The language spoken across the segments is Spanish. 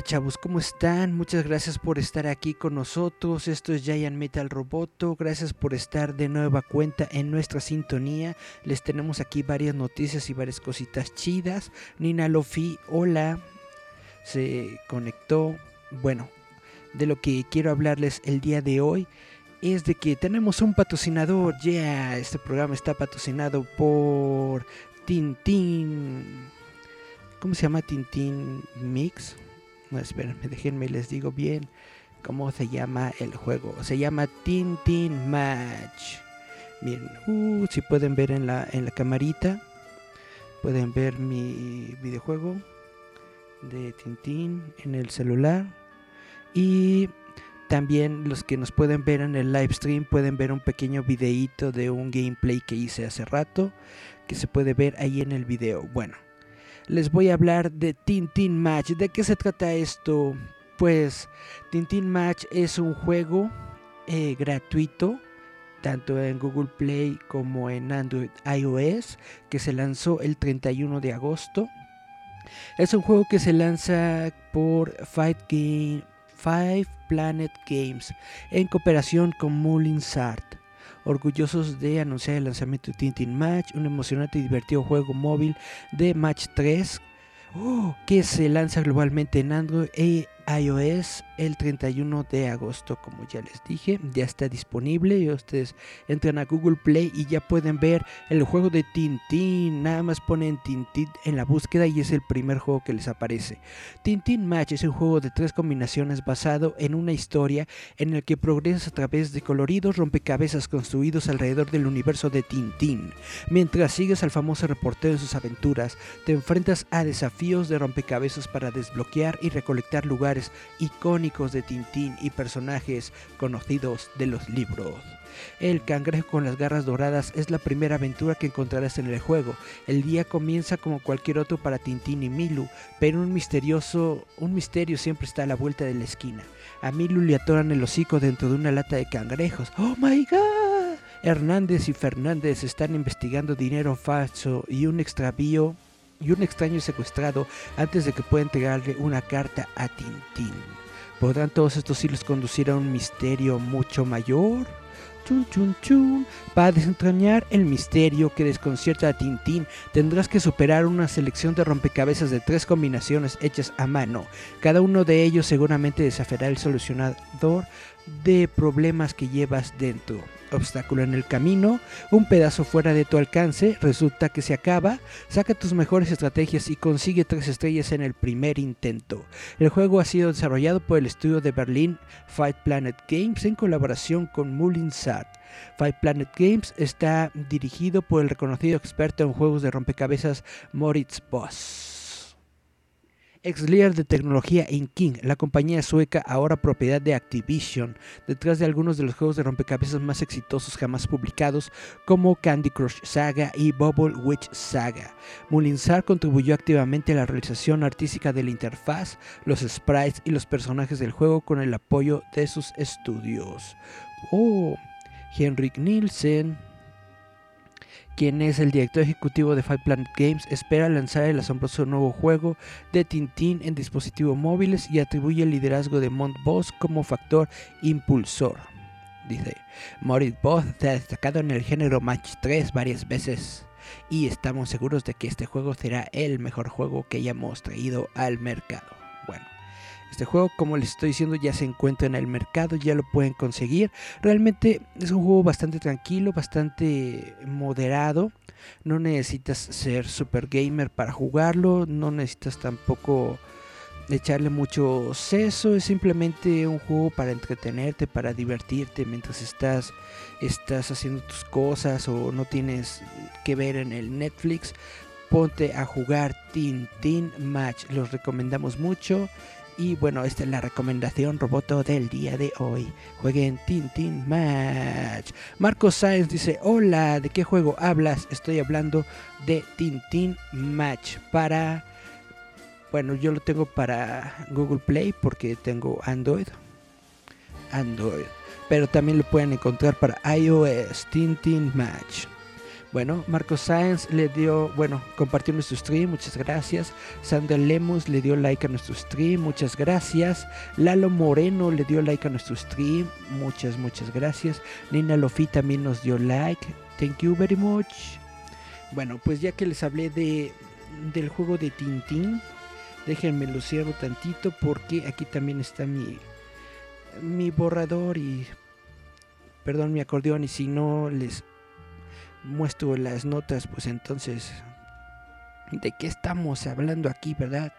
Hola chavos, ¿cómo están? Muchas gracias por estar aquí con nosotros. Esto es Giant Metal Roboto. Gracias por estar de nueva cuenta en nuestra sintonía. Les tenemos aquí varias noticias y varias cositas chidas. Nina Lofi, hola. Se conectó. Bueno, de lo que quiero hablarles el día de hoy es de que tenemos un patrocinador. Yeah, este programa está patrocinado por Tintin. ¿Cómo se llama Tintin Mix? No, espérenme, déjenme, les digo bien cómo se llama el juego. Se llama Tintin Match. Miren, uh, si pueden ver en la, en la camarita, pueden ver mi videojuego de Tintin en el celular. Y también los que nos pueden ver en el live stream pueden ver un pequeño videíto de un gameplay que hice hace rato que se puede ver ahí en el video. Bueno, les voy a hablar de Tintin Match. ¿De qué se trata esto? Pues Tintin Match es un juego eh, gratuito, tanto en Google Play como en Android iOS, que se lanzó el 31 de agosto. Es un juego que se lanza por Five, Game, Five Planet Games en cooperación con Mullins Art orgullosos de anunciar el lanzamiento de Tintin Match, un emocionante y divertido juego móvil de Match 3 que se lanza globalmente en Android e iOS el 31 de agosto, como ya les dije, ya está disponible ustedes entran a Google Play y ya pueden ver el juego de Tintin, nada más ponen Tintin en la búsqueda y es el primer juego que les aparece. Tintin Match es un juego de tres combinaciones basado en una historia en el que progresas a través de coloridos rompecabezas construidos alrededor del universo de Tintin. Mientras sigues al famoso reportero en sus aventuras, te enfrentas a desafíos de rompecabezas para desbloquear y recolectar lugares icónicos de Tintín y personajes conocidos de los libros. El cangrejo con las garras doradas es la primera aventura que encontrarás en el juego. El día comienza como cualquier otro para Tintín y Milu, pero un misterioso, un misterio siempre está a la vuelta de la esquina. A Milu le atoran el hocico dentro de una lata de cangrejos. ¡Oh my god! Hernández y Fernández están investigando dinero falso y un extravío y un extraño secuestrado antes de que pueda entregarle una carta a Tintín. ¿Podrán todos estos hilos conducir a un misterio mucho mayor? Chun, chun, chun. Para desentrañar el misterio que desconcierta a Tintín, tendrás que superar una selección de rompecabezas de tres combinaciones hechas a mano. Cada uno de ellos seguramente desafiará el solucionador de problemas que llevas dentro obstáculo en el camino, un pedazo fuera de tu alcance, resulta que se acaba, saca tus mejores estrategias y consigue tres estrellas en el primer intento. El juego ha sido desarrollado por el estudio de Berlín Five Planet Games en colaboración con Mulinsart. Five Planet Games está dirigido por el reconocido experto en juegos de rompecabezas Moritz Boss ex líder de tecnología en King, la compañía sueca ahora propiedad de Activision, detrás de algunos de los juegos de rompecabezas más exitosos jamás publicados, como Candy Crush Saga y Bubble Witch Saga. Mulinsar contribuyó activamente a la realización artística de la interfaz, los sprites y los personajes del juego con el apoyo de sus estudios. Oh, Henrik Nielsen, quien es el director ejecutivo de Five Planet Games, espera lanzar el asombroso nuevo juego de Tintín en dispositivos móviles y atribuye el liderazgo de Mont Boss como factor impulsor. Dice, Moritz Boss se ha destacado en el género Match 3 varias veces y estamos seguros de que este juego será el mejor juego que hayamos traído al mercado. Bueno, Este juego, como les estoy diciendo, ya se encuentra en el mercado, ya lo pueden conseguir. Realmente es un juego bastante tranquilo, bastante moderado. No necesitas ser super gamer para jugarlo, no necesitas tampoco echarle mucho seso, es simplemente un juego para entretenerte, para divertirte mientras estás, estás haciendo tus cosas o no tienes que ver en el Netflix. Ponte a jugar Tintin Match, los recomendamos mucho. Y bueno, esta es la recomendación roboto del día de hoy. Jueguen Tintin Match. Marco Sáenz dice, hola, ¿de qué juego hablas? Estoy hablando de Tintin Match para bueno, yo lo tengo para Google Play porque tengo Android. Android. Pero también lo pueden encontrar para iOS, Tintin Match. Bueno, Marcos Sáenz le dio, bueno, compartió nuestro stream, muchas gracias. Sandra Lemus le dio like a nuestro stream, muchas gracias. Lalo Moreno le dio like a nuestro stream, muchas, muchas gracias. Nina Lofi también nos dio like, thank you very much. Bueno, pues ya que les hablé de, del juego de Tintin, Déjenme lo cierro tantito porque aquí también está mi, mi borrador y, perdón, mi acordeón. Y si no les muestro las notas, pues entonces, ¿de qué estamos hablando aquí, verdad?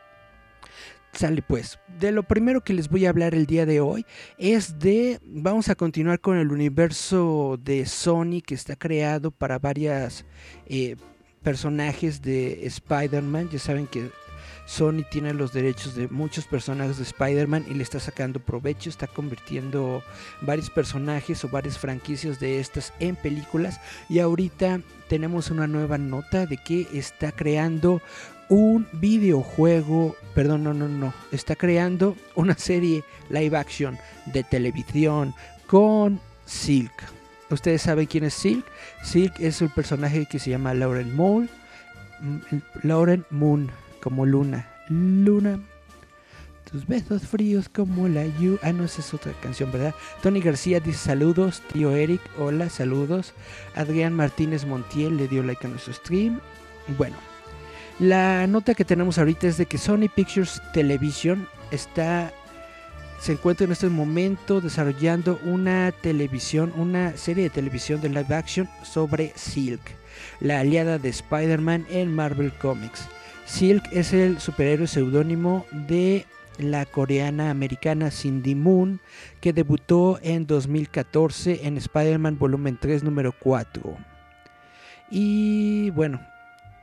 Sale pues, de lo primero que les voy a hablar el día de hoy es de, vamos a continuar con el universo de Sony que está creado para varias eh, personajes de Spider-Man. Ya saben que Sony tiene los derechos de muchos personajes de Spider-Man y le está sacando provecho, está convirtiendo varios personajes o varias franquicias de estas en películas y ahorita tenemos una nueva nota de que está creando un videojuego, perdón, no, no, no, está creando una serie live action de televisión con Silk. Ustedes saben quién es Silk. Silk es un personaje que se llama Lauren Moon. Lauren Moon como luna. Luna. Tus besos fríos como la lluvia. Ah, no, esa es otra canción, ¿verdad? Tony García dice saludos. Tío Eric, hola, saludos. Adrián Martínez Montiel le dio like a nuestro stream. Bueno, la nota que tenemos ahorita es de que Sony Pictures Television está se encuentra en este momento desarrollando una televisión, una serie de televisión de live action sobre Silk, la aliada de Spider-Man en Marvel Comics. Silk es el superhéroe seudónimo de la coreana americana Cindy Moon, que debutó en 2014 en Spider-Man Volumen 3, número 4. Y bueno,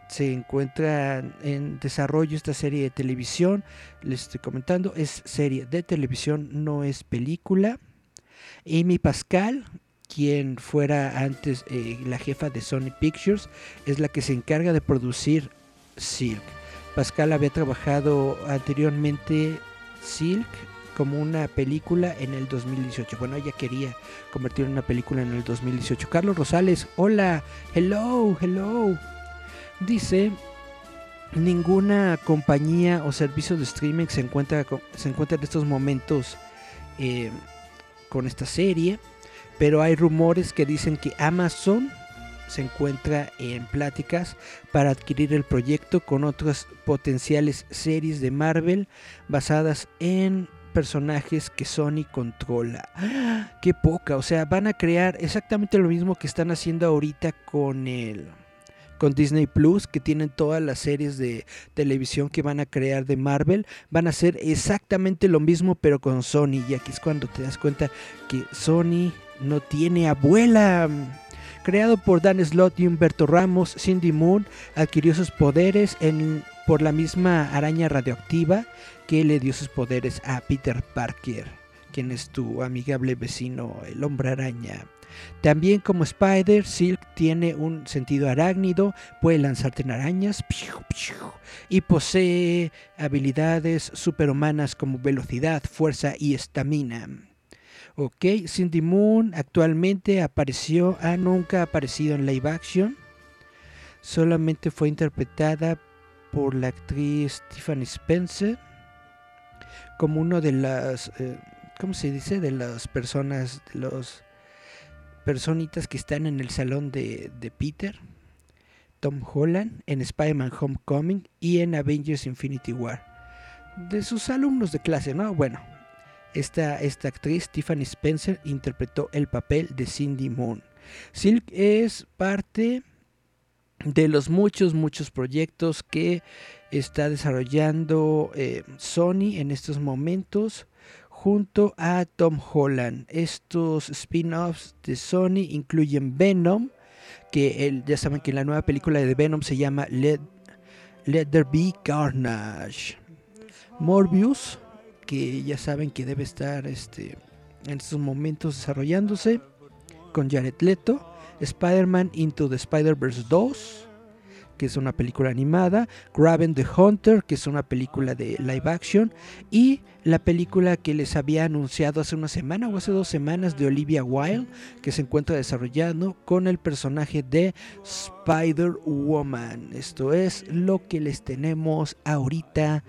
se encuentra en desarrollo esta serie de televisión. Les estoy comentando, es serie de televisión, no es película. Amy Pascal, quien fuera antes eh, la jefa de Sony Pictures, es la que se encarga de producir Silk. Pascal había trabajado anteriormente Silk como una película en el 2018. Bueno, ella quería convertir en una película en el 2018. Carlos Rosales, hola, hello, hello. Dice, ninguna compañía o servicio de streaming se encuentra, se encuentra en estos momentos eh, con esta serie, pero hay rumores que dicen que Amazon se encuentra en pláticas para adquirir el proyecto con otras potenciales series de Marvel basadas en personajes que Sony controla. ¡Qué poca! O sea, van a crear exactamente lo mismo que están haciendo ahorita con el con Disney Plus, que tienen todas las series de televisión que van a crear de Marvel, van a hacer exactamente lo mismo pero con Sony. Y aquí es cuando te das cuenta que Sony no tiene abuela. Creado por Dan Slott y Humberto Ramos, Cindy Moon adquirió sus poderes por la misma araña radioactiva que le dio sus poderes a Peter Parker, quien es tu amigable vecino, el hombre araña. También como Spider, Silk tiene un sentido arácnido, puede lanzarte en arañas y posee habilidades superhumanas como velocidad, fuerza y estamina. Ok, Cindy Moon actualmente apareció, ah, nunca ha aparecido en live action. Solamente fue interpretada por la actriz Tiffany Spencer como uno de las, eh, ¿cómo se dice? De las personas, de los personitas que están en el salón de, de Peter, Tom Holland, en Spider-Man Homecoming y en Avengers Infinity War. de sus alumnos de clase, ¿no? Bueno, esta, esta actriz, Tiffany Spencer, interpretó el papel de Cindy Moon. Silk es parte de los muchos, muchos proyectos que está desarrollando eh, Sony en estos momentos junto a Tom Holland. Estos spin-offs de Sony incluyen Venom, que ya saben que la nueva película de Venom se llama Let, Let There Be Carnage. Morbius, que ya saben que debe estar este, en estos momentos desarrollándose con Jared Leto. Spider-Man Into the Spider-Verse 2, que es una película animada, Graven the Hunter, que es una película de live action, y la película que les había anunciado hace una semana o hace dos semanas de Olivia Wilde, que se encuentra desarrollando con el personaje de Spider-Woman. Esto es lo que les tenemos ahorita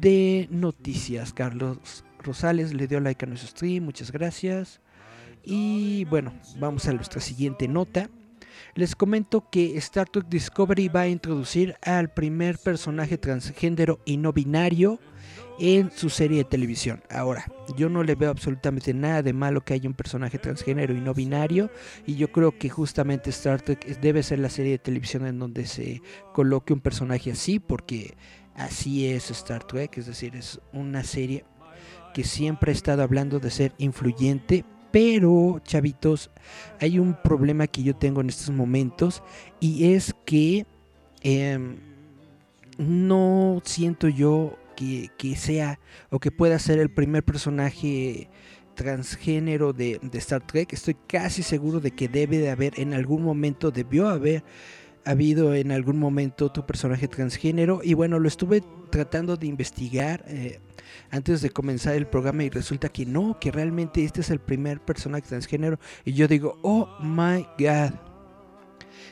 de noticias. Carlos Rosales le dio like a nuestro stream, muchas gracias. Y bueno, vamos a nuestra siguiente nota les comento que Star Trek Discovery va a introducir al primer personaje transgénero y no binario en su serie de televisión. Ahora, yo no le veo absolutamente nada de malo que haya un personaje transgénero y no binario y yo creo que justamente Star Trek debe ser la serie de televisión en donde se coloque un personaje así porque así es Star Trek, es decir, es una serie que siempre ha estado hablando de ser influyente, pero, chavitos, hay un problema que yo tengo en estos momentos y es que em, no siento yo que, sea o que pueda ser el primer personaje transgénero de, de, Star Trek. Estoy casi seguro de que debe de haber en algún momento, debió haber habido en algún momento tu personaje transgénero. Y bueno, lo estuve tratando de investigar. Eh, antes de comenzar el programa y resulta que no, que realmente este es el primer personaje transgénero. Y yo digo, oh my god.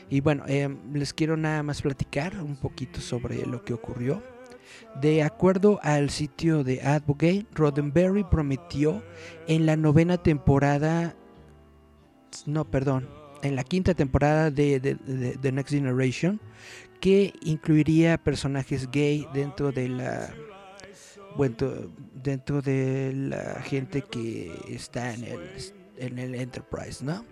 Y bueno, em, les quiero nada más platicar un poquito sobre lo que ocurrió. De acuerdo al sitio de Advocate, Roddenberry prometió en la novena temporada, no, perdón, en la quinta temporada de, The Next Generation, que incluiría personajes gay dentro de la bueno, dentro de la gente que está en el, en el Enterprise, ¿no?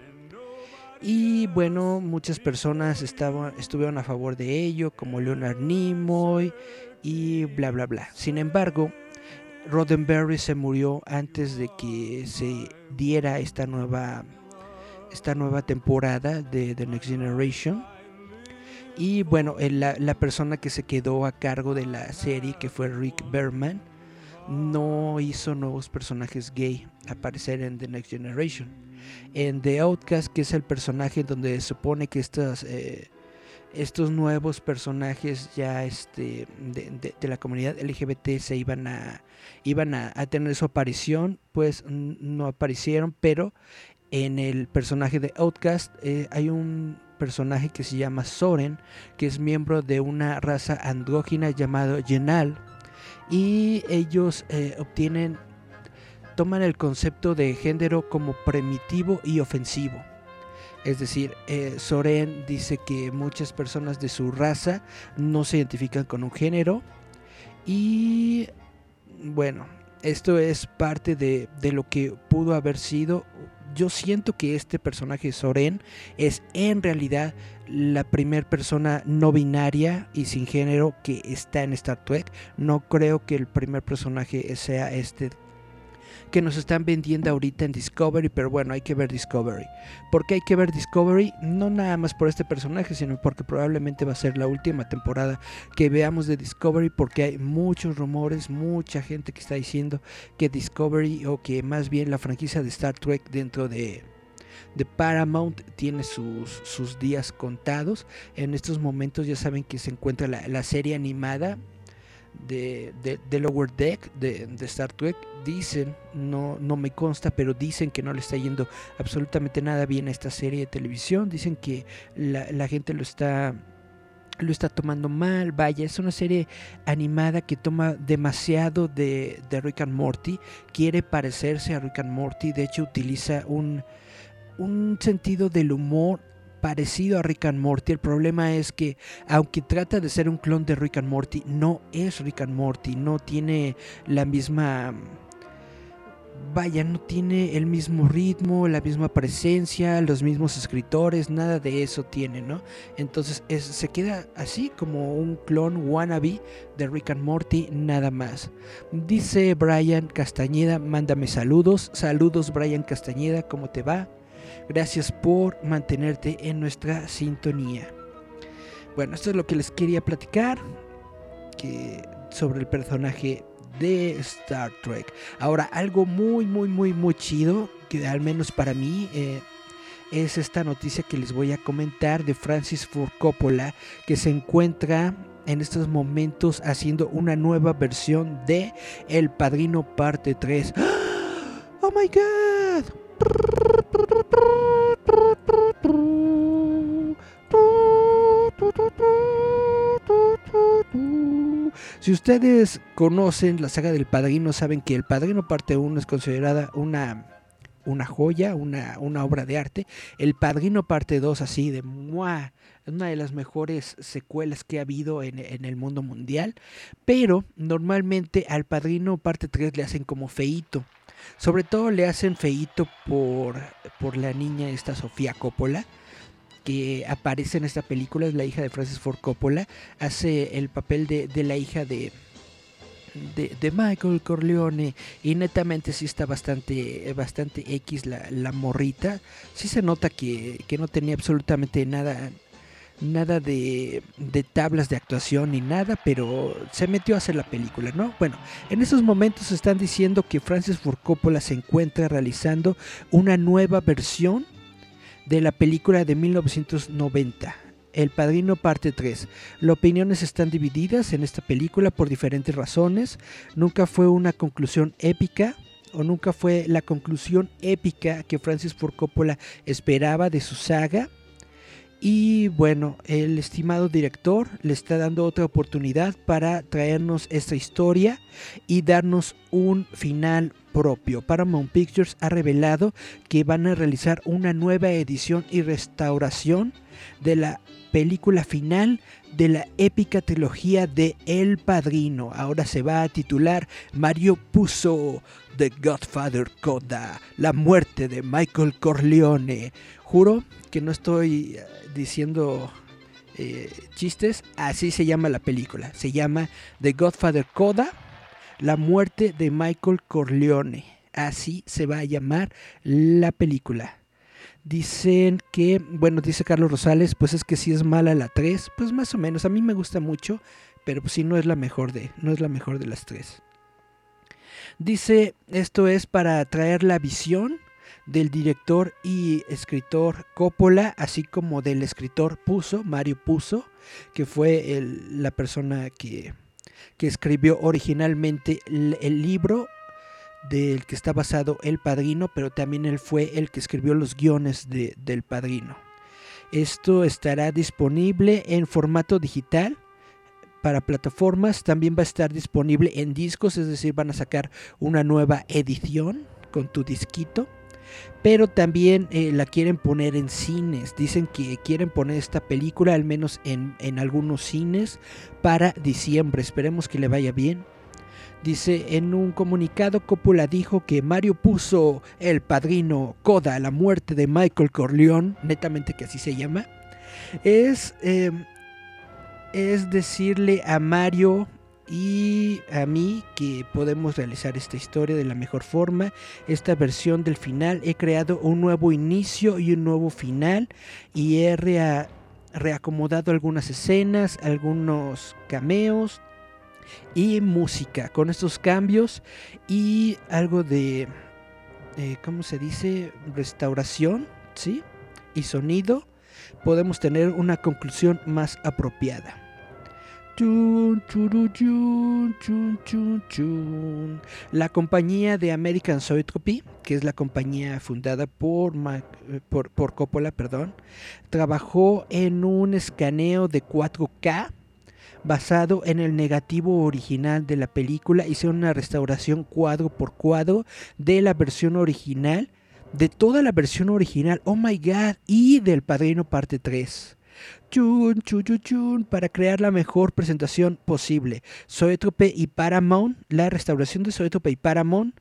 Y bueno, muchas personas estaban, estuvieron a favor de ello, como Leonard Nimoy y bla bla bla. Sin embargo, Roddenberry se murió antes de que se diera esta nueva esta nueva temporada de The Next Generation y bueno, la, la, persona que se quedó a cargo de la serie, que fue Rick Berman, no hizo nuevos personajes gay aparecer en The Next Generation. En The Outcast, que es el personaje donde se supone que estos, eh, estos nuevos personajes ya este, de, la comunidad LGBT se iban a, iban a, tener su aparición, pues no aparecieron, pero en el personaje de Outcast eh, hay un personaje que se llama Soren, que es miembro de una raza andrógina llamado Yenal. Y ellos eh, obtienen, toman el concepto de género como primitivo y ofensivo. Es decir, eh, Soren dice que muchas personas de su raza no se identifican con un género. Y bueno, esto es parte de, de lo que pudo haber sido yo siento que este personaje Soren es en realidad la primera persona no binaria y sin género que está en Star Trek. No creo que el primer personaje sea este que nos están vendiendo ahorita en Discovery, pero bueno, hay que ver Discovery. ¿Por qué hay que ver Discovery? No nada más por este personaje, sino porque probablemente va a ser la última temporada que veamos de Discovery, porque hay muchos rumores, mucha gente que está diciendo que Discovery o que más bien la franquicia de Star Trek dentro de de Paramount tiene sus, sus días contados. En estos momentos ya saben que se encuentra la, la serie animada de, de, Lower Deck de, Star Trek dicen, no, no me consta, pero dicen que no le está yendo absolutamente nada bien a esta serie de televisión. Dicen que la, gente lo está lo está tomando mal, vaya, es una serie animada que toma demasiado de, de Rick and Morty, quiere parecerse a Rick and Morty, de hecho utiliza un, un sentido del humor parecido a Rick and Morty. El problema es que, aunque trata de ser un clon de Rick and Morty, no es Rick and Morty, no tiene la misma vaya, no tiene el mismo ritmo, la misma presencia, los mismos escritores, nada de eso tiene, ¿no? Entonces se queda así como un clon wannabe de Rick and Morty, nada más. Dice Brian Castañeda, mándame saludos. Saludos Brian Castañeda, ¿cómo te va? Gracias por mantenerte en nuestra sintonía. Bueno, esto es lo que les quería platicar sobre el personaje de Star Trek. Ahora, algo muy, muy, muy, muy chido, que al menos para mí, eh, es esta noticia que les voy a comentar de Francis Ford Coppola, que se encuentra en estos momentos haciendo una nueva versión de El Padrino Parte 3. ¡Oh my god! Si ustedes conocen la saga del Padrino, saben que el Padrino parte 1 es considerada una, una joya, una, una, obra de arte. El Padrino parte 2 así de ¡mua! una de las mejores secuelas que ha habido en, en, el mundo mundial. Pero normalmente al Padrino parte 3 le hacen como feito. Sobre todo le hacen feito por, por la niña esta Sofía Coppola que aparece en esta película, es la hija de Francis Ford Coppola, hace el papel de, la hija de, de, Michael Corleone y netamente sí está bastante, bastante X la, la morrita, sí se nota que, que, no tenía absolutamente nada nada de, de, tablas de actuación ni nada, pero se metió a hacer la película, ¿no? Bueno, en esos momentos están diciendo que Francis Ford Coppola se encuentra realizando una nueva versión de la película de 1990. El Padrino parte 3. Las opiniones están divididas en esta película por diferentes razones. Nunca fue una conclusión épica o nunca fue la conclusión épica que Francis Ford Coppola esperaba de su saga. Y bueno, el estimado director le está dando otra oportunidad para traernos esta historia y darnos un final propio. Paramount Pictures ha revelado que van a realizar una nueva edición y restauración de la película final de la épica trilogía de El Padrino. Ahora se va a titular Mario Puzo, The Godfather Coda, la muerte de Michael Corleone. Juro que no estoy eh, diciendo eh, chistes, así se llama la película. Se llama The Godfather Coda, la muerte de Michael Corleone. Así se va a llamar la película. Dicen que, bueno, dice Carlos Rosales, pues es que si es mala la 3, pues más o menos, a mí me gusta mucho, pero pues sí no es la mejor de, no es la mejor de las tres. Dice, esto es para traer la visión del director y escritor Coppola, así como del escritor Puzo, Mario Puzo, que fue la persona que, que, escribió originalmente el, libro del que está basado El Padrino, pero también él fue el que escribió los guiones de, del Padrino. Esto estará disponible en formato digital para plataformas, también va a estar disponible en discos, es decir, van a sacar una nueva edición con tu disquito pero también eh, la quieren poner en cines. Dicen que quieren poner esta película al menos en, en algunos cines para diciembre. Esperemos que le vaya bien. Dice en un comunicado Coppola dijo que Mario puso el padrino Coda, la muerte de Michael Corleone, netamente que así se llama, es, eh, es decirle a Mario y a mí que podemos realizar esta historia de la mejor forma. Esta versión del final he creado un nuevo inicio y un nuevo final y he reacomodado algunas escenas, algunos cameos y música con estos cambios y algo de, eh, ¿cómo se dice? Restauración, ¿sí? Y sonido. Podemos tener una conclusión más apropiada. La compañía de American Zoetrope, que es la compañía fundada por, por, por, Coppola, perdón, trabajó en un escaneo de 4K basado en el negativo original de la película. Hicieron una restauración cuadro por cuadro de la versión original de toda la versión original, oh my god, y del Padrino parte 3. Chun, chun, chun, para crear la mejor presentación posible. Zoetrope y Paramount, la restauración de Zoetrope y Paramount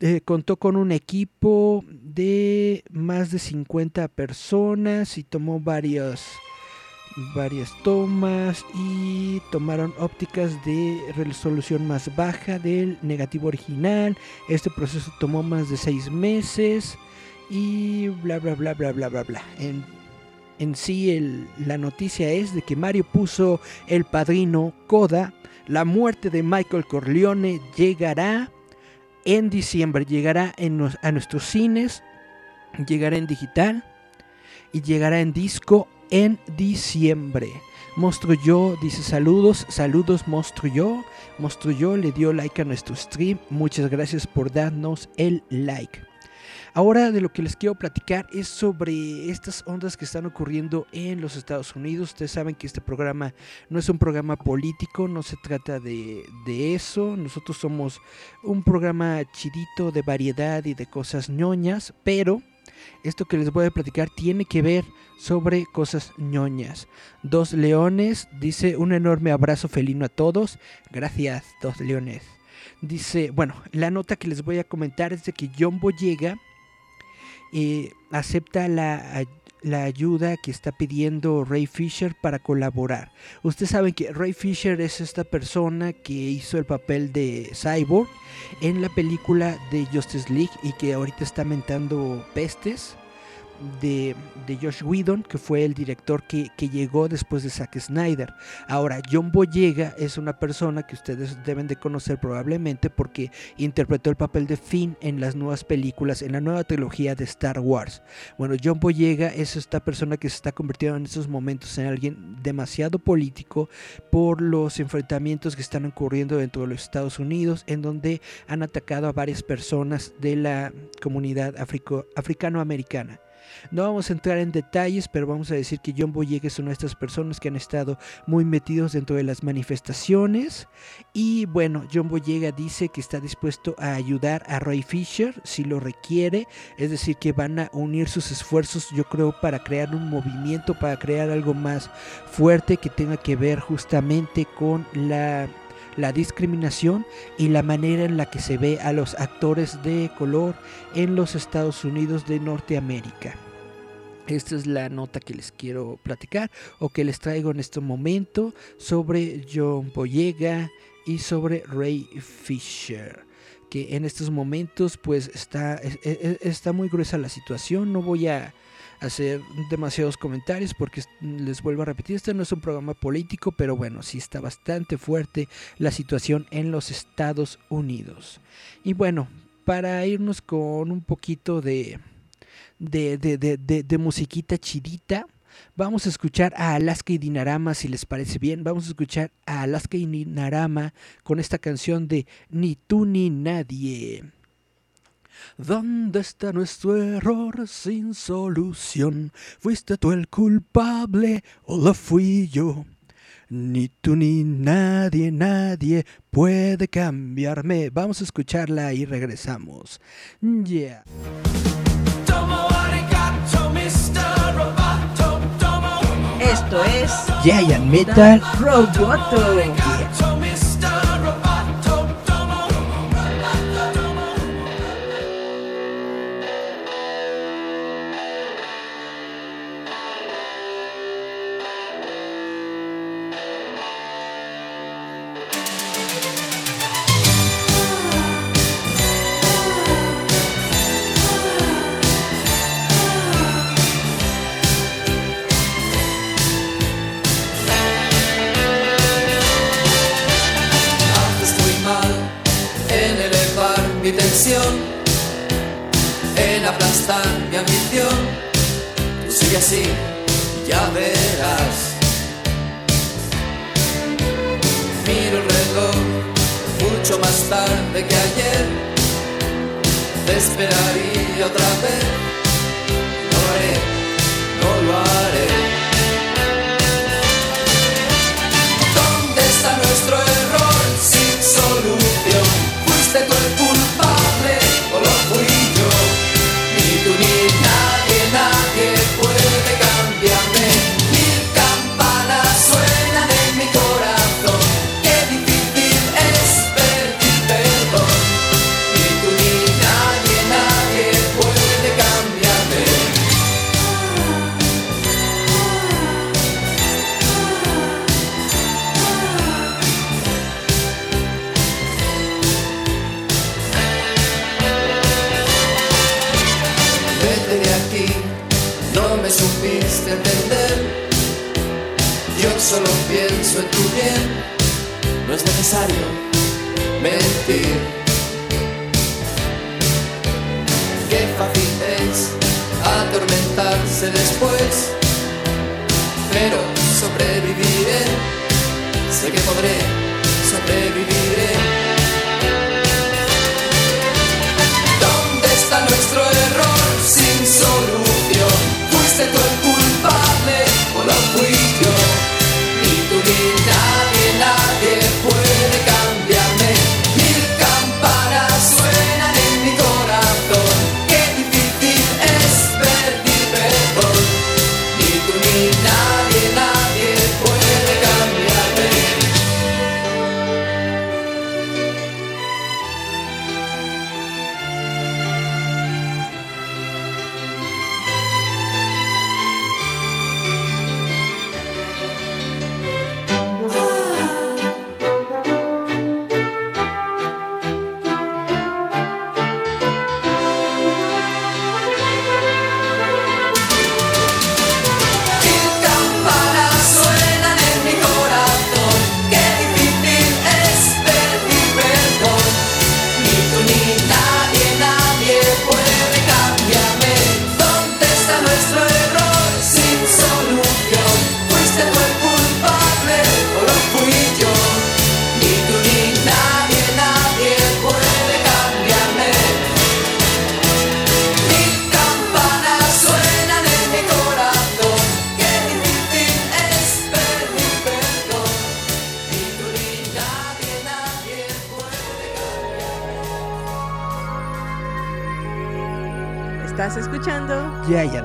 eh, contó con un equipo de más de 50 personas y tomó varios, varias tomas y tomaron ópticas de resolución más baja del negativo original. Este proceso tomó más de 6 meses y bla bla bla bla bla bla bla. En, en sí la noticia es de que Mario puso el padrino Coda. La muerte de Michael Corleone llegará en diciembre. Llegará a nuestros cines, llegará en digital y llegará en disco en diciembre. Monstruo dice saludos, saludos. Monstruo Yo le dio like a nuestro stream. Muchas gracias por darnos el like. Ahora de lo que les quiero platicar es sobre estas ondas que están ocurriendo en los Estados Unidos. Ustedes saben que este programa no es un programa político, no se trata de, eso. Nosotros somos un programa chidito de variedad y de cosas ñoñas, pero esto que les voy a platicar tiene que ver sobre cosas ñoñas. Dos leones, dice un enorme abrazo felino a todos. Gracias, dos leones. Dice, bueno, la nota que les voy a comentar es de que John Boyega eh, acepta la, la, ayuda que está pidiendo Ray Fisher para colaborar. Ustedes saben que Ray Fisher es esta persona que hizo el papel de Cyborg en la película de Justice League y que ahorita está mentando pestes de, Josh Whedon, que fue el director que, llegó después de Zack Snyder. Ahora, John Boyega es una persona que ustedes deben de conocer probablemente porque interpretó el papel de Finn en las nuevas películas, en la nueva trilogía de Star Wars. Bueno, John Boyega es esta persona que se está convirtiendo en estos momentos en alguien demasiado político por los enfrentamientos que están ocurriendo dentro de los Estados Unidos, en donde han atacado a varias personas de la comunidad africano-americana. No vamos a entrar en detalles, pero vamos a decir que John Boyega es una de estas personas que han estado muy metidos dentro de las manifestaciones. Y bueno, John Boyega dice que está dispuesto a ayudar a Roy Fisher si lo requiere. Es decir, que van a unir sus esfuerzos, yo creo, para crear un movimiento, para crear algo más fuerte que tenga que ver justamente con la la discriminación y la manera en la que se ve a los actores de color en los Estados Unidos de Norteamérica. Esta es la nota que les quiero platicar o que les traigo en este momento sobre John Boyega y sobre Ray Fisher que en estos momentos pues está, está muy gruesa la situación. No voy a hacer demasiados comentarios porque les vuelvo a repetir, este no es un programa político, pero bueno, sí está bastante fuerte la situación en los Estados Unidos. Y bueno, para irnos con un poquito de, de, de, de, musiquita chidita. Vamos a escuchar a Alaska y Dinarama, si les parece bien. Vamos a escuchar a Alaska y Dinarama con esta canción de Ni tú ni nadie. ¿Dónde está nuestro error sin solución? ¿Fuiste tú el culpable o lo fui yo? Ni tú ni nadie, nadie puede cambiarme. Vamos a escucharla y regresamos. Yeah. Esto es Giant Metal Roboto.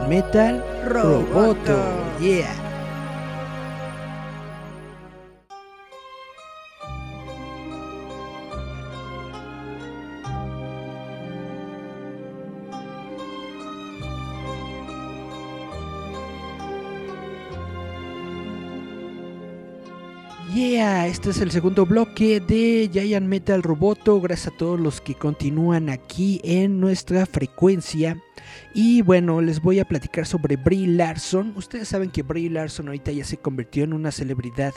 Metal Roboto. Yeah. Yeah, este es el segundo bloque de Giant Metal Roboto. Gracias a todos los que continúan aquí en nuestra frecuencia. Y bueno, les voy a platicar sobre Brie Larson. Ustedes saben que Brie Larson ahorita ya se convirtió en una celebridad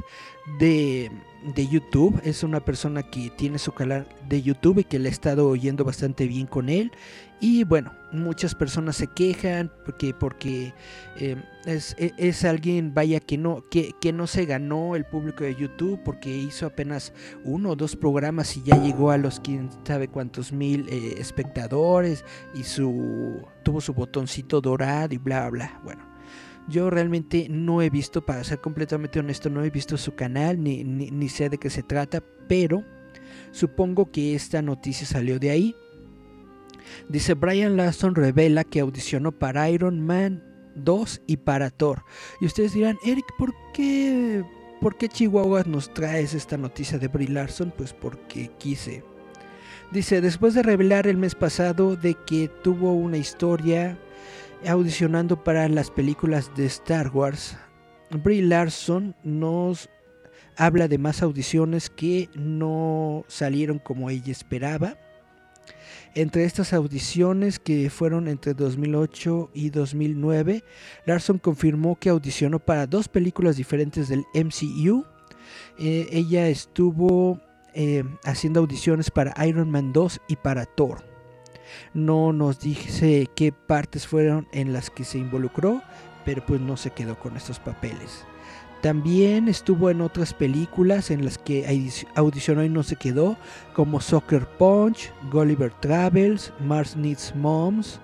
de, de YouTube. Es una persona que tiene su canal de YouTube y que le ha estado oyendo bastante bien con él. Y bueno, muchas personas se quejan porque, porque eh, es, e- es alguien, vaya, que no, que, que no se ganó el público de YouTube porque hizo apenas uno o dos programas y ya llegó a los quién sabe cuántos mil eh, espectadores y su tuvo su botoncito dorado y bla bla. Bueno, yo realmente no he visto, para ser completamente honesto, no he visto su canal ni, ni, ni sé de qué se trata, pero supongo que esta noticia salió de ahí. Dice Brian Laston revela que audicionó para Iron Man 2 y para Thor. Y ustedes dirán, Eric, ¿por qué, ¿por qué Chihuahuas nos traes esta noticia de Brie Larson? Pues porque quise. Dice, después de revelar el mes pasado de que tuvo una historia audicionando para las películas de Star Wars, Brie Larson nos habla de más audiciones que no salieron como ella esperaba. Entre estas audiciones que fueron entre 2008 y 2009, Larson confirmó que audicionó para dos películas diferentes del MCU. Eh, ella estuvo eh, haciendo audiciones para Iron Man 2 y para Thor. No nos dice qué partes fueron en las que se involucró, pero pues no se quedó con estos papeles. También estuvo en otras películas en las que audi- audicionó y no se quedó, como Soccer Punch, Gulliver Travels, Mars Needs Moms,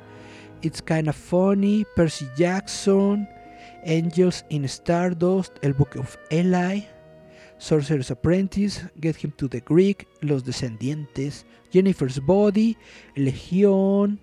It's Kinda Funny, Percy Jackson, Angels in Stardust, El Book of Eli, Sorcerer's Apprentice, Get Him to the Greek, Los Descendientes, Jennifer's Body, Legión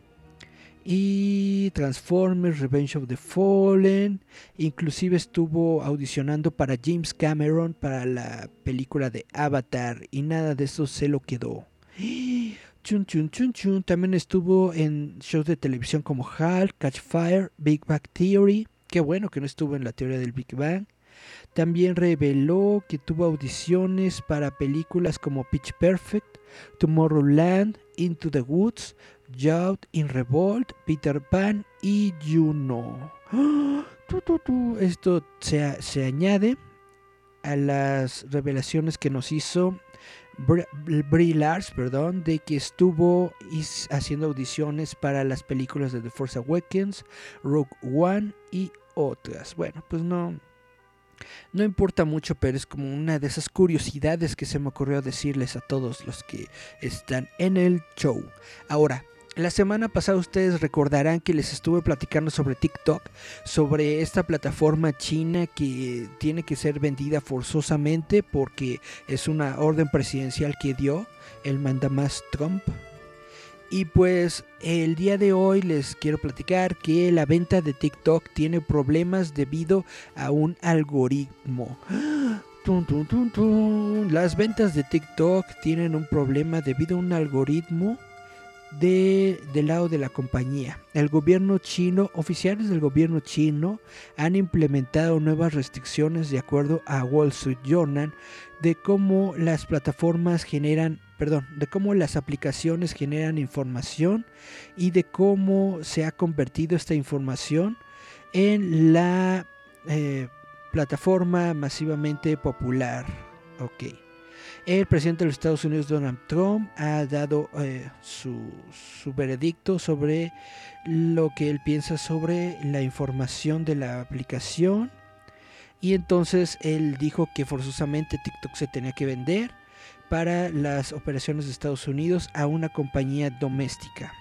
y Transformers, Revenge of the Fallen. Inclusive estuvo audicionando para James Cameron para la película de Avatar y nada de eso se lo quedó. Chun chun chun chun. También estuvo en shows de televisión como Hulk, Catch Fire, Big Bang Theory. Qué bueno que no estuvo en la teoría del Big Bang. También reveló que tuvo audiciones para películas como Pitch Perfect, Tomorrowland, Into the Woods, Youth in Revolt, Peter Pan y Juno. Esto se, se añade a las revelaciones que nos hizo Brie Lars, perdón, de que estuvo haciendo audiciones para las películas de The Force Awakens, Rogue One y otras. Bueno, pues no, no importa mucho, pero es como una de esas curiosidades que se me ocurrió decirles a todos los que están en el show. Ahora, la semana pasada ustedes recordarán que les estuve platicando sobre TikTok, sobre esta plataforma china que tiene que ser vendida forzosamente porque es una orden presidencial que dio el mandamás Trump. Y pues el día de hoy les quiero platicar que la venta de TikTok tiene problemas debido a un algoritmo. Las ventas de TikTok tienen un problema debido a un algoritmo de, del lado de la compañía. El gobierno chino, oficiales del gobierno chino han implementado nuevas restricciones de acuerdo a Wall Street Journal de cómo las plataformas generan, perdón, de cómo las aplicaciones generan información y de cómo se ha convertido esta información en la eh, plataforma masivamente popular. Ok. El presidente de los Estados Unidos, Donald Trump, ha dado eh, su, veredicto sobre lo que él piensa sobre la información de la aplicación. Y entonces él dijo que forzosamente TikTok se tenía que vender para las operaciones de Estados Unidos a una compañía doméstica.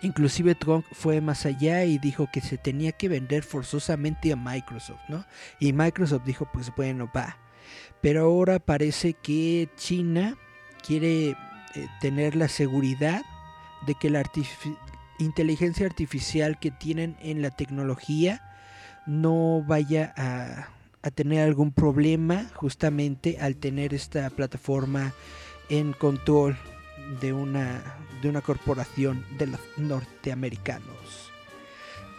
Inclusive Trump fue más allá y dijo que se tenía que vender forzosamente a Microsoft, ¿no? Y Microsoft dijo, pues bueno, va, pero ahora parece que China quiere eh, tener la seguridad de que la inteligencia artificial que tienen en la tecnología no vaya a, tener algún problema justamente al tener esta plataforma en control de una, de una corporación de los norteamericanos.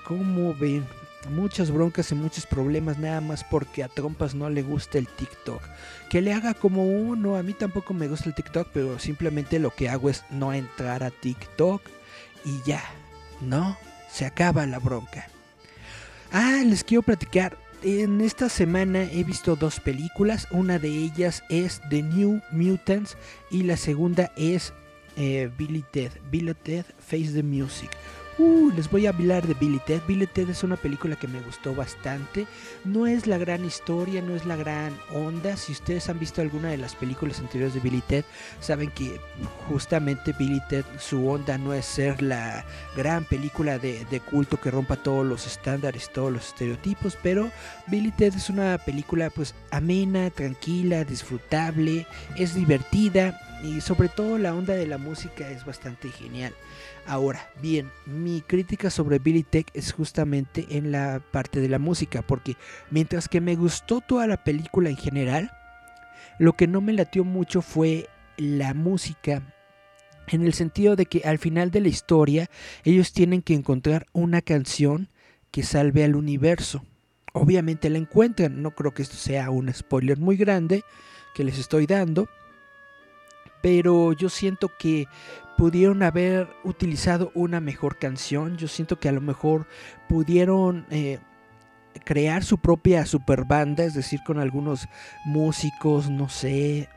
¿Cómo ven? Muchas broncas y muchos problemas nada más porque a Trompas no le gusta el TikTok. Que le haga como uno, a mí tampoco me gusta el TikTok, pero simplemente lo que hago es no entrar a TikTok y ya, ¿no? Se acaba la bronca. Ah, les quiero platicar. En esta semana he visto dos películas. Una de ellas es The New Mutants y la segunda es eh, Billy Ted. Billy Ted Face the Music. Uh, les voy a hablar de Billy Ted. Billy Ted es una película que me gustó bastante. No es la gran historia, no es la gran onda. Si ustedes han visto alguna de las películas anteriores de Billy Ted, saben que justamente Billy Ted, su onda no es ser la gran película de, culto que rompa todos los estándares, todos los estereotipos, pero Billy Ted es una película pues amena, tranquila, disfrutable, es divertida y sobre todo la onda de la música es bastante genial. Ahora, bien, mi crítica sobre Billy Tech es justamente en la parte de la música, porque mientras que me gustó toda la película en general, lo que no me latió mucho fue la música, en el sentido de que al final de la historia ellos tienen que encontrar una canción que salve al universo. Obviamente la encuentran, no creo que esto sea un spoiler muy grande que les estoy dando, pero yo siento que pudieron haber utilizado una mejor canción. Yo siento que a lo mejor pudieron eh, crear su propia super banda, es decir, con algunos músicos, no sé.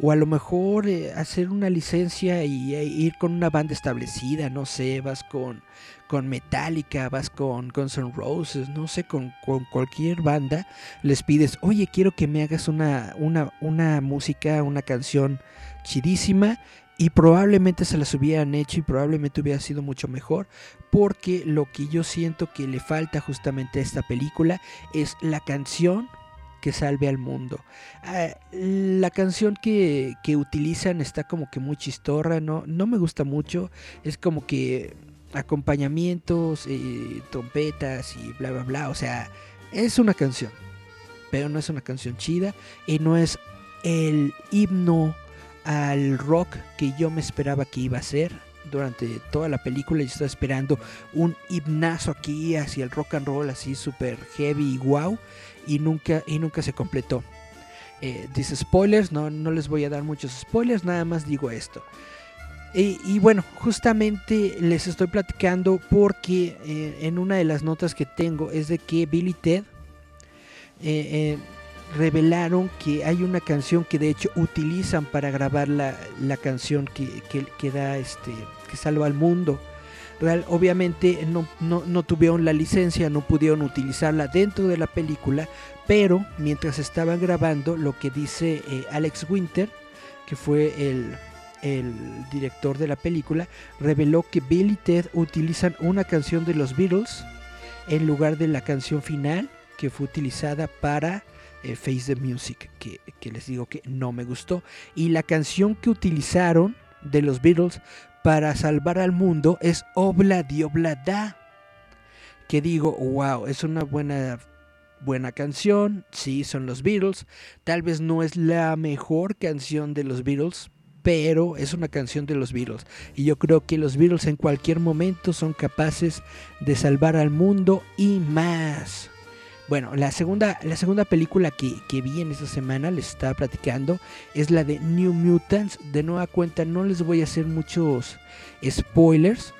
O a lo mejor eh, hacer una licencia y e ir con una banda establecida, no sé, vas con, con Metallica, vas con Guns N' Roses, no sé, con, con, cualquier banda, les pides, oye, quiero que me hagas una, una, una música, una canción chidísima y probablemente se las hubieran hecho y probablemente hubiera sido mucho mejor porque lo que yo siento que le falta justamente a esta película es la canción que salve al mundo. Ah, la canción que, que, utilizan está como que muy chistorra, ¿no? no me gusta mucho, es como que acompañamientos, y trompetas y bla bla bla, o sea, es una canción, pero no es una canción chida y no es el himno al rock que yo me esperaba que iba a ser. durante toda la película y estaba esperando un himnazo aquí hacia el rock and roll así super heavy y wow y nunca y nunca se completó. Eh, dice spoilers, no, no les voy a dar muchos spoilers, nada más digo esto. Y, bueno, justamente les estoy platicando porque eh, en una de las notas que tengo es de que Billy Ted eh, revelaron que hay una canción que de hecho utilizan para grabar la, canción que, que, da este que salva al mundo. Real, obviamente no, no, tuvieron la licencia, no pudieron utilizarla dentro de la película, pero mientras estaban grabando, lo que dice eh, Alex Winter, que fue el, el director de la película, reveló que Bill y Ted utilizan una canción de los Beatles en lugar de la canción final que fue utilizada para eh, Face the Music, que, les digo que no me gustó. Y la canción que utilizaron de los Beatles para salvar al mundo es Obla di Oblada. Que digo, wow, es una buena, buena canción. Sí, son los Beatles. Tal vez no es la mejor canción de los Beatles, pero es una canción de los Beatles. Y yo creo que los Beatles en cualquier momento son capaces de salvar al mundo y más. Bueno, la segunda, la segunda película que, que, vi en esta semana, les estaba platicando, es la de New Mutants. De nueva cuenta, no les voy a hacer muchos spoilers.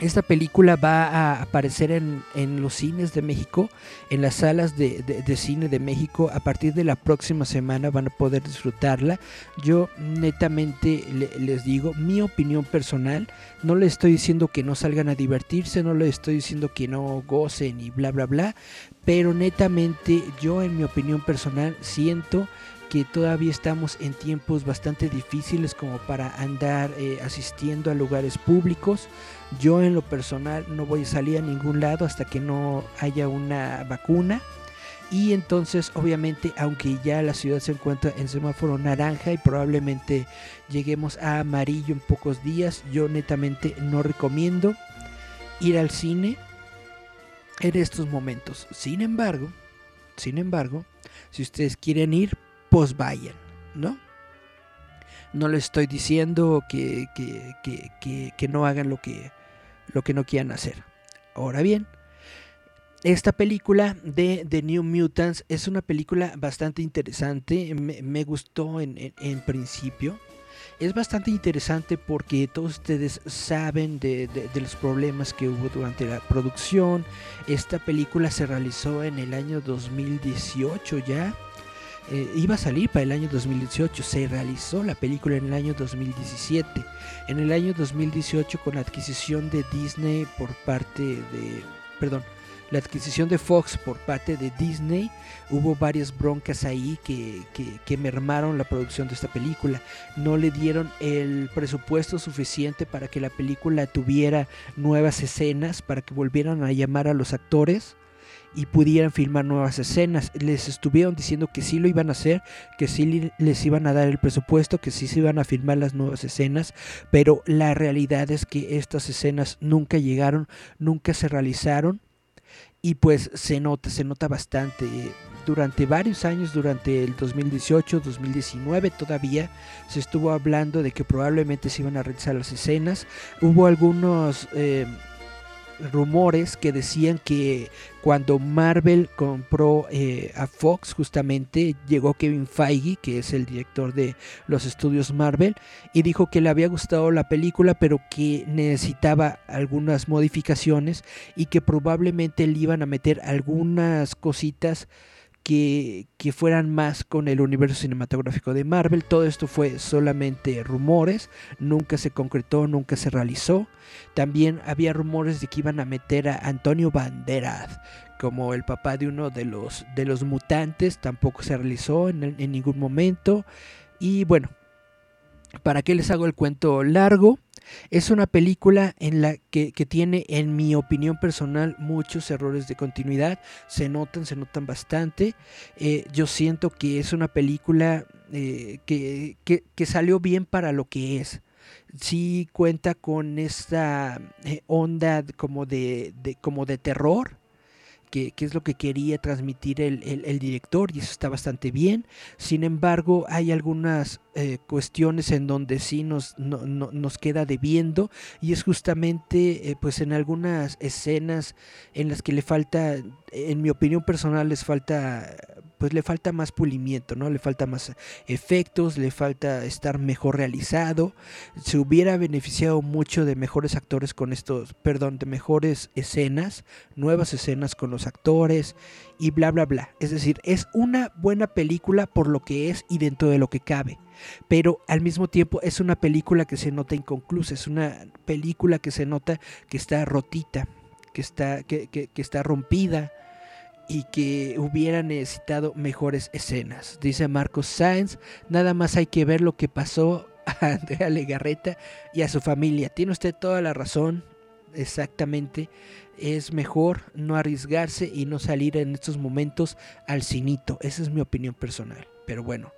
Esta película va a aparecer en, los cines de México, en las salas de, cine de México. A partir de la próxima semana van a poder disfrutarla. Yo netamente les digo mi opinión personal. No les estoy diciendo que no salgan a divertirse, no les estoy diciendo que no gocen y bla bla bla. Pero netamente yo en mi opinión personal siento que todavía estamos en tiempos bastante difíciles como para andar eh, asistiendo a lugares públicos. Yo en lo personal no voy a salir a ningún lado hasta que no haya una vacuna. Y entonces, obviamente, aunque ya la ciudad se encuentra en semáforo naranja y probablemente lleguemos a amarillo en pocos días, yo netamente no recomiendo ir al cine en estos momentos. Sin embargo, sin embargo, si ustedes quieren ir, pues vayan, ¿no? No les estoy diciendo que, que, no hagan lo que, lo que no quieran hacer. Ahora bien, esta película de The New Mutants es una película bastante interesante. Me, gustó en, principio. Es bastante interesante porque todos ustedes saben de, de, los problemas que hubo durante la producción. Esta película se realizó en el año 2018 ya. Eh, iba a salir para el año 2018, se realizó la película en el año 2017. En el año 2018 con la adquisición de Disney por parte de, perdón, la adquisición de Fox por parte de Disney, hubo varias broncas ahí que, que, que, mermaron la producción de esta película. No le dieron el presupuesto suficiente para que la película tuviera nuevas escenas, para que volvieran a llamar a los actores y pudieran filmar nuevas escenas. Les estuvieron diciendo que sí lo iban a hacer, que sí les iban a dar el presupuesto, que sí se iban a filmar las nuevas escenas, pero la realidad es que estas escenas nunca llegaron, nunca se realizaron y pues se nota, se nota bastante. Durante varios años, durante el 2018, 2019 todavía, se estuvo hablando de que probablemente se iban a realizar las escenas. Hubo algunos... Eh, rumores que decían que cuando Marvel compró eh, a Fox, justamente llegó Kevin Feige, que es el director de los estudios Marvel, y dijo que le había gustado la película, pero que necesitaba algunas modificaciones y que probablemente le iban a meter algunas cositas que, fueran más con el universo cinematográfico de Marvel. Todo esto fue solamente rumores, nunca se concretó, nunca se realizó. También había rumores de que iban a meter a Antonio Banderas como el papá de uno de los, de los mutantes, tampoco se realizó en, en ningún momento. Y bueno, ¿para qué les hago el cuento largo? Es una película en la que, tiene, en mi opinión personal, muchos errores de continuidad. Se notan, se notan bastante. Eh, yo siento que es una película eh, que, salió bien para lo que es. Sí cuenta con esta eh, onda como de, como de terror que, es lo que quería transmitir el, el, director y eso está bastante bien. Sin embargo, hay algunas eh, cuestiones en donde sí nos, no, nos queda debiendo y es justamente eh, pues en algunas escenas en las que le falta, en mi opinión personal, les falta pues le falta más pulimiento, ¿no? Le falta más efectos, le falta estar mejor realizado. Se hubiera beneficiado mucho de mejores actores con estos, perdón, de mejores escenas, nuevas escenas con los actores y bla bla bla. Es decir, es una buena película por lo que es y dentro de lo que cabe. Pero al mismo tiempo es una película que se nota inconclusa, es una película que se nota que está rotita, que está, que, que, que está rompida y que hubiera necesitado mejores escenas. Dice Marcos Sáenz, nada más hay que ver lo que pasó a Andrea Legarreta y a su familia. Tiene usted toda la razón, exactamente. Es mejor no arriesgarse y no salir en estos momentos al cinito. Esa es mi opinión personal. Pero bueno,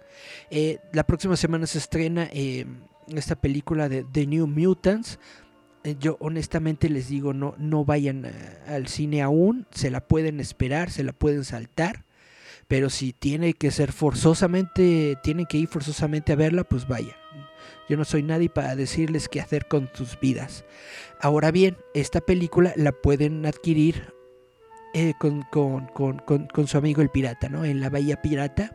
eh, la próxima semana se estrena eh, esta película de The New Mutants. Eh, yo honestamente les digo, no, no vayan al cine aún, se la pueden esperar, se la pueden saltar, pero si tiene que ser forzosamente, tienen que ir forzosamente a verla, pues vayan. Yo no soy nadie para decirles qué hacer con sus vidas. Ahora bien, esta película la pueden adquirir eh, con, con, con, con, su amigo el pirata, ¿no? En la Bahía Pirata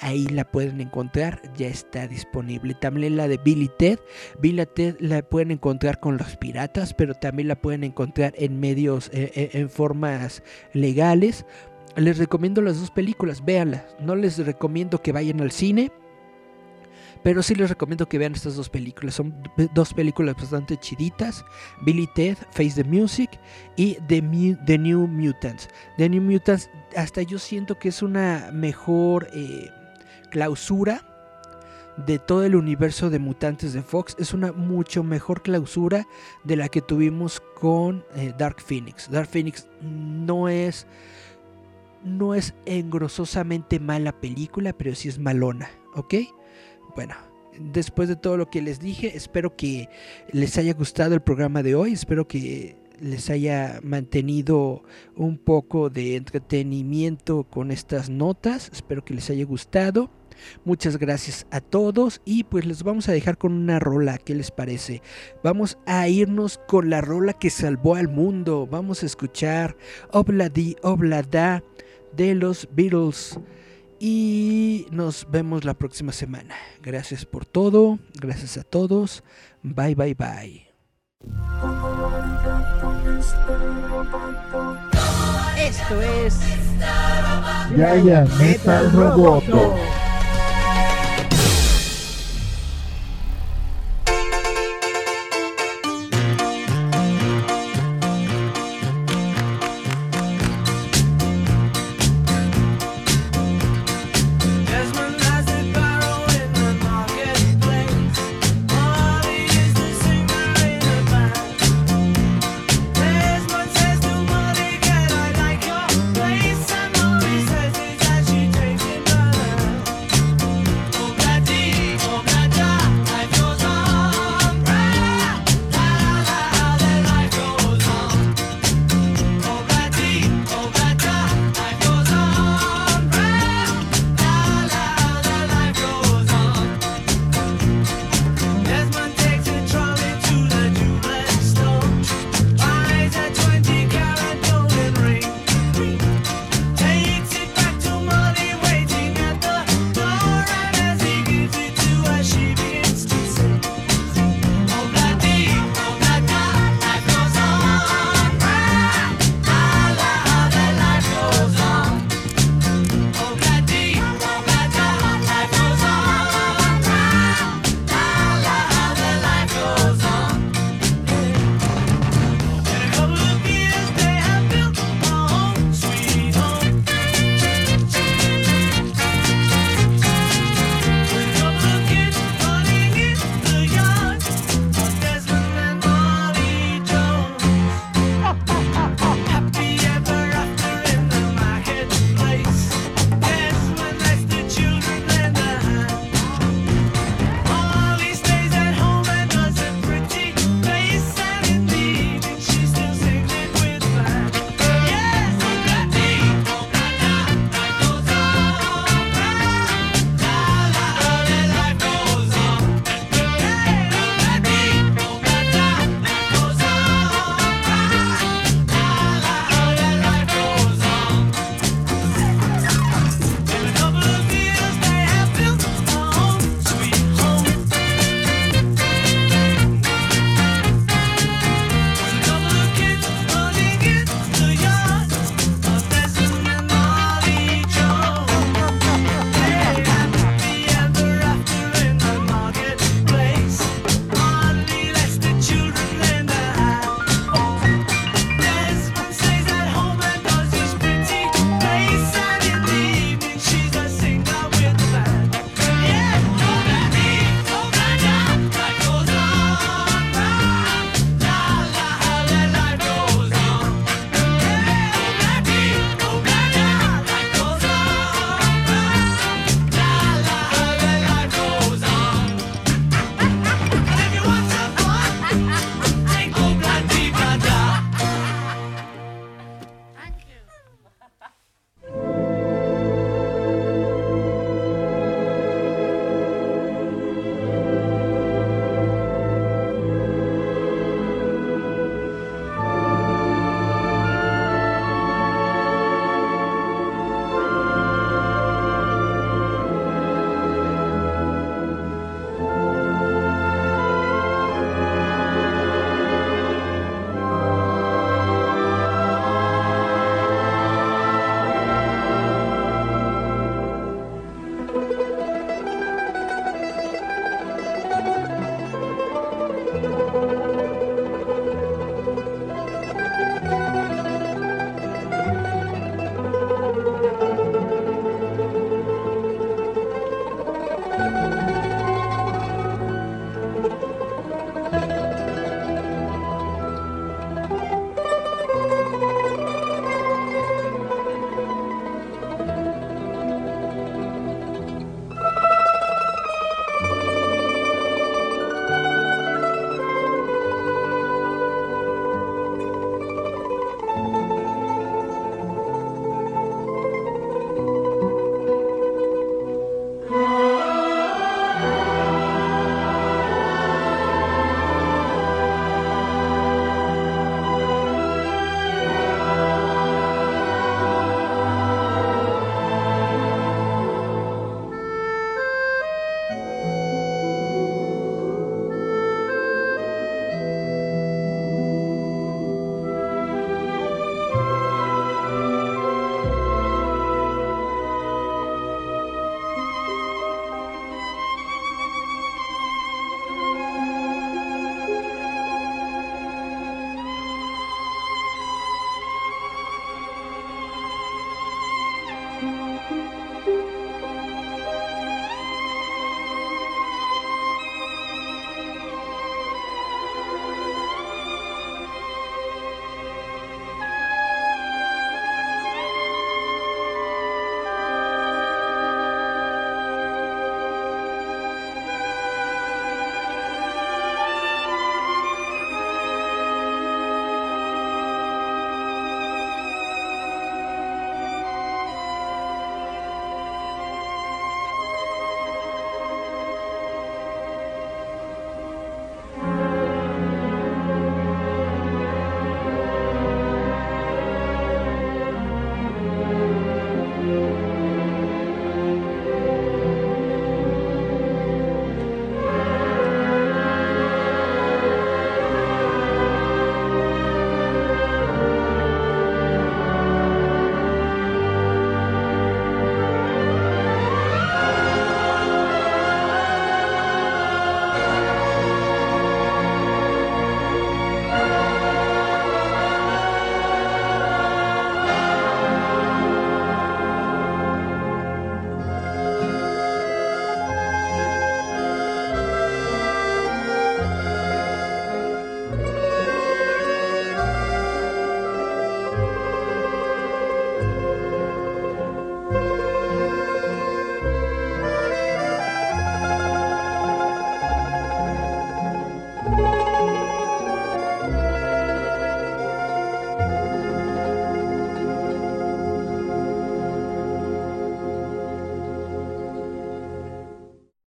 ahí la pueden encontrar, ya está disponible. También la de Billy Ted, Billy Ted la pueden encontrar con los piratas, pero también la pueden encontrar en medios, eh, eh, en formas legales. Les recomiendo las dos películas, véanlas. No les recomiendo que vayan al cine, pero sí les recomiendo que vean estas dos películas. Son dos películas bastante chiditas. Billy Ted, Face the Music y The, The New Mutants. The New Mutants, hasta yo siento que es una mejor... Eh, clausura de todo el universo de mutantes de Fox es una mucho mejor clausura de la que tuvimos con eh, Dark Phoenix. Dark Phoenix no es no es engrososamente mala película, pero sí es malona, ¿ok? Bueno, después de todo lo que les dije, espero que les haya gustado el programa de hoy, espero que les haya mantenido un poco de entretenimiento con estas notas, espero que les haya gustado. Muchas gracias a todos y pues les vamos a dejar con una rola, ¿qué les parece? Vamos a irnos con la rola que salvó al mundo. Vamos a escuchar Obladi Oblada de los Beatles. Y nos vemos la próxima semana. Gracias por todo. Gracias a todos. Bye bye bye. Esto es Yaya Metal Roboto.